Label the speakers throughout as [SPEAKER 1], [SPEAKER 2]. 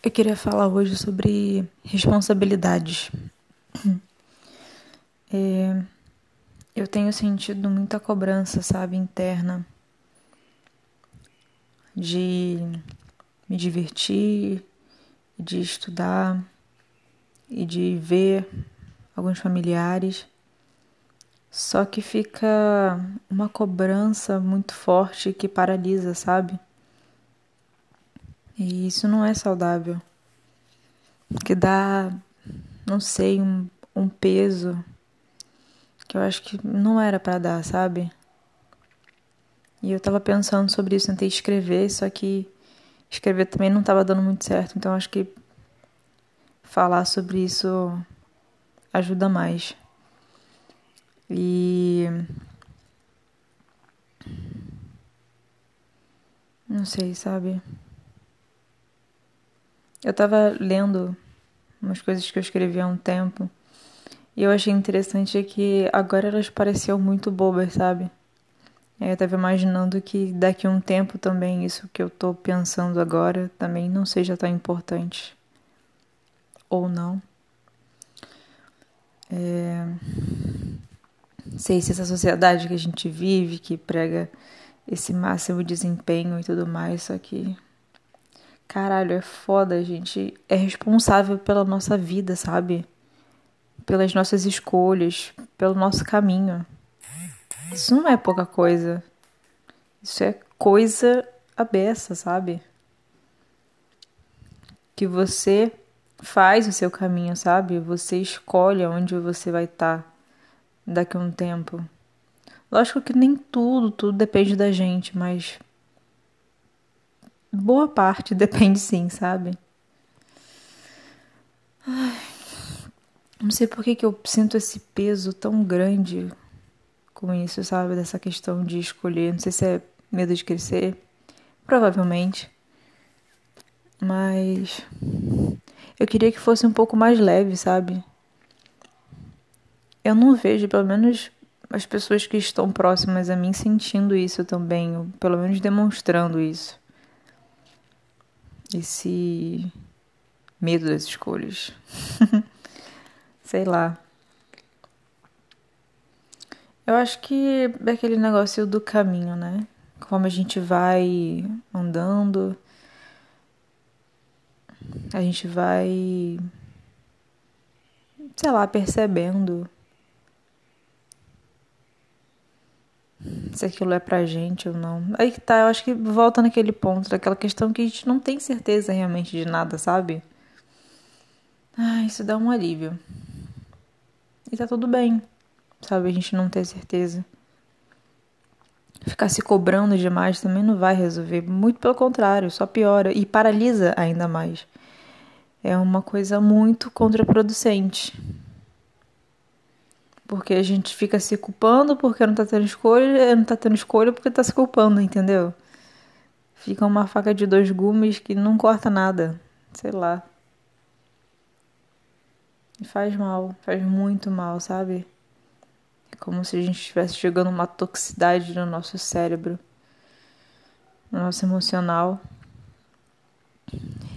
[SPEAKER 1] Eu queria falar hoje sobre responsabilidades. É, eu tenho sentido muita cobrança, sabe, interna, de me divertir, de estudar e de ver alguns familiares. Só que fica uma cobrança muito forte que paralisa, sabe? E isso não é saudável. Que dá, não sei, um, um peso que eu acho que não era para dar, sabe? E eu tava pensando sobre isso, tentei escrever, só que escrever também não tava dando muito certo, então acho que falar sobre isso ajuda mais. E não sei, sabe? Eu tava lendo umas coisas que eu escrevi há um tempo e eu achei interessante que agora elas pareciam muito bobas, sabe? Eu tava imaginando que daqui a um tempo também isso que eu tô pensando agora também não seja tão importante. Ou não. É... Sei se essa sociedade que a gente vive, que prega esse máximo desempenho e tudo mais, só que Caralho, é foda, a gente é responsável pela nossa vida, sabe? Pelas nossas escolhas, pelo nosso caminho. Isso não é pouca coisa. Isso é coisa abessa, sabe? Que você faz o seu caminho, sabe? Você escolhe onde você vai estar tá daqui a um tempo. Lógico que nem tudo, tudo depende da gente, mas boa parte depende sim, sabe? Ai, não sei por que, que eu sinto esse peso tão grande com isso, sabe? Dessa questão de escolher. Não sei se é medo de crescer. Provavelmente. Mas eu queria que fosse um pouco mais leve, sabe? Eu não vejo, pelo menos as pessoas que estão próximas a mim sentindo isso também, ou pelo menos demonstrando isso esse medo das escolhas. Sei lá. Eu acho que é aquele negócio do caminho, né? Como a gente vai andando, a gente vai, sei lá, percebendo se aquilo é pra gente ou não. Aí que tá, eu acho que volta naquele ponto, daquela questão que a gente não tem certeza realmente de nada, sabe? Ah, isso dá um alívio. E tá tudo bem, sabe? A gente não ter certeza. Ficar se cobrando demais também não vai resolver. Muito pelo contrário, só piora e paralisa ainda mais. É uma coisa muito contraproducente. Porque a gente fica se culpando porque não tá tendo escolha, não tá tendo escolha porque tá se culpando, entendeu? Fica uma faca de dois gumes que não corta nada. Sei lá. E faz mal, faz muito mal, sabe? É como se a gente estivesse jogando uma toxicidade no nosso cérebro, no nosso emocional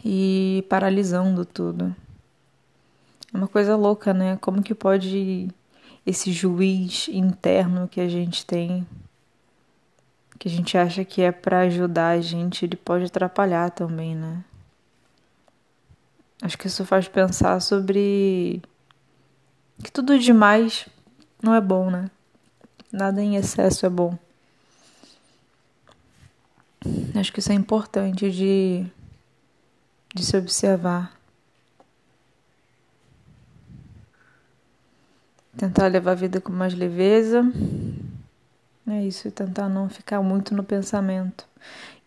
[SPEAKER 1] e paralisando tudo. É uma coisa louca, né? Como que pode esse juiz interno que a gente tem, que a gente acha que é para ajudar a gente, ele pode atrapalhar também, né? Acho que isso faz pensar sobre que tudo demais não é bom, né? Nada em excesso é bom. Acho que isso é importante de, de se observar. Tentar levar a vida com mais leveza. É isso, tentar não ficar muito no pensamento.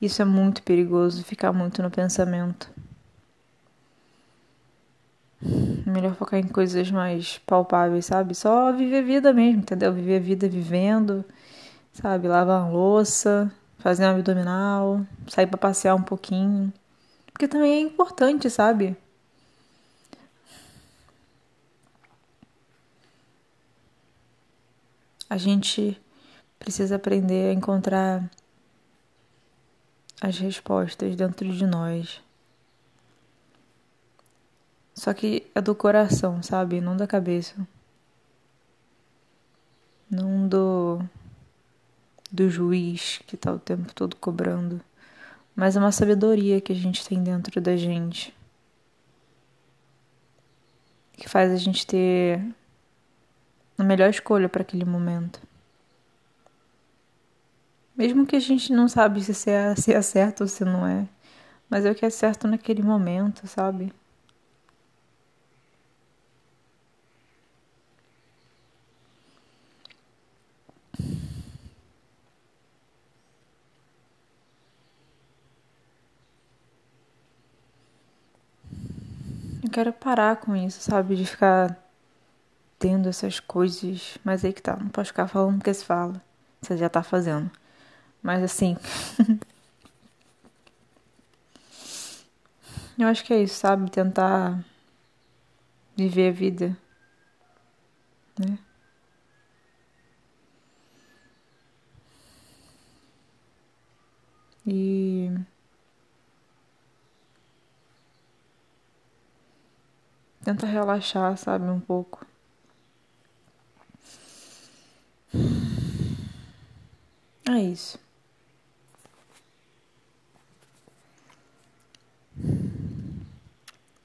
[SPEAKER 1] Isso é muito perigoso, ficar muito no pensamento. Melhor focar em coisas mais palpáveis, sabe? Só viver a vida mesmo, entendeu? Viver a vida vivendo, sabe? Lavar louça, fazer um abdominal, sair para passear um pouquinho. Porque também é importante, sabe? A gente precisa aprender a encontrar as respostas dentro de nós. Só que é do coração, sabe? Não da cabeça. Não do do juiz que tá o tempo todo cobrando, mas é uma sabedoria que a gente tem dentro da gente. Que faz a gente ter a melhor escolha para aquele momento. Mesmo que a gente não sabe se é, se é certo ou se não é. Mas é o que é certo naquele momento, sabe? Eu quero parar com isso, sabe? De ficar tendo essas coisas. Mas aí que tá, não posso ficar falando porque se fala. Você já tá fazendo. Mas assim. eu acho que é isso, sabe? Tentar viver a vida. Né? E. Tenta relaxar, sabe, um pouco. É isso.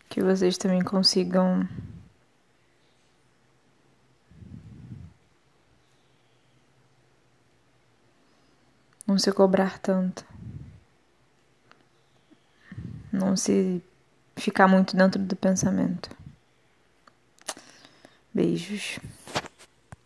[SPEAKER 1] Que vocês também consigam não se cobrar tanto. Não se ficar muito dentro do pensamento. Beijos.